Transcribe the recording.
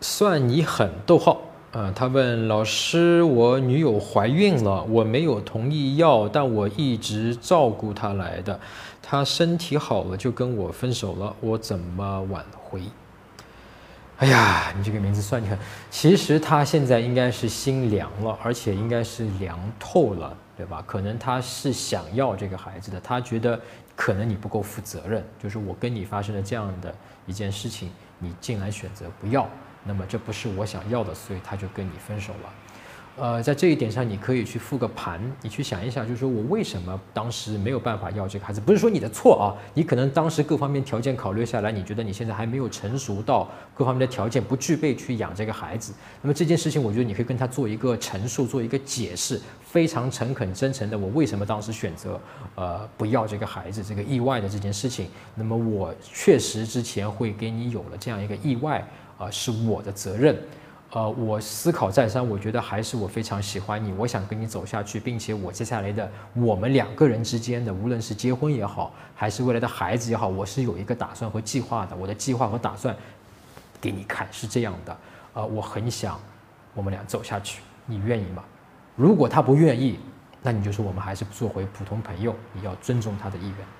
算你狠，逗号。呃，他问老师，我女友怀孕了，我没有同意要，但我一直照顾她来的，她身体好了就跟我分手了，我怎么挽回？哎呀，你这个名字算你狠。其实他现在应该是心凉了，而且应该是凉透了，对吧？可能他是想要这个孩子的，他觉得可能你不够负责任，就是我跟你发生了这样的一件事情，你竟然选择不要。那么这不是我想要的，所以他就跟你分手了。呃，在这一点上，你可以去复个盘，你去想一想，就是说我为什么当时没有办法要这个孩子？不是说你的错啊，你可能当时各方面条件考虑下来，你觉得你现在还没有成熟到各方面的条件不具备去养这个孩子。那么这件事情，我觉得你可以跟他做一个陈述，做一个解释，非常诚恳真诚的，我为什么当时选择呃不要这个孩子，这个意外的这件事情。那么我确实之前会给你有了这样一个意外。啊，是我的责任，呃，我思考再三，我觉得还是我非常喜欢你，我想跟你走下去，并且我接下来的我们两个人之间的，无论是结婚也好，还是未来的孩子也好，我是有一个打算和计划的，我的计划和打算给你看是这样的，呃，我很想我们俩走下去，你愿意吗？如果他不愿意，那你就说我们还是做回普通朋友，你要尊重他的意愿。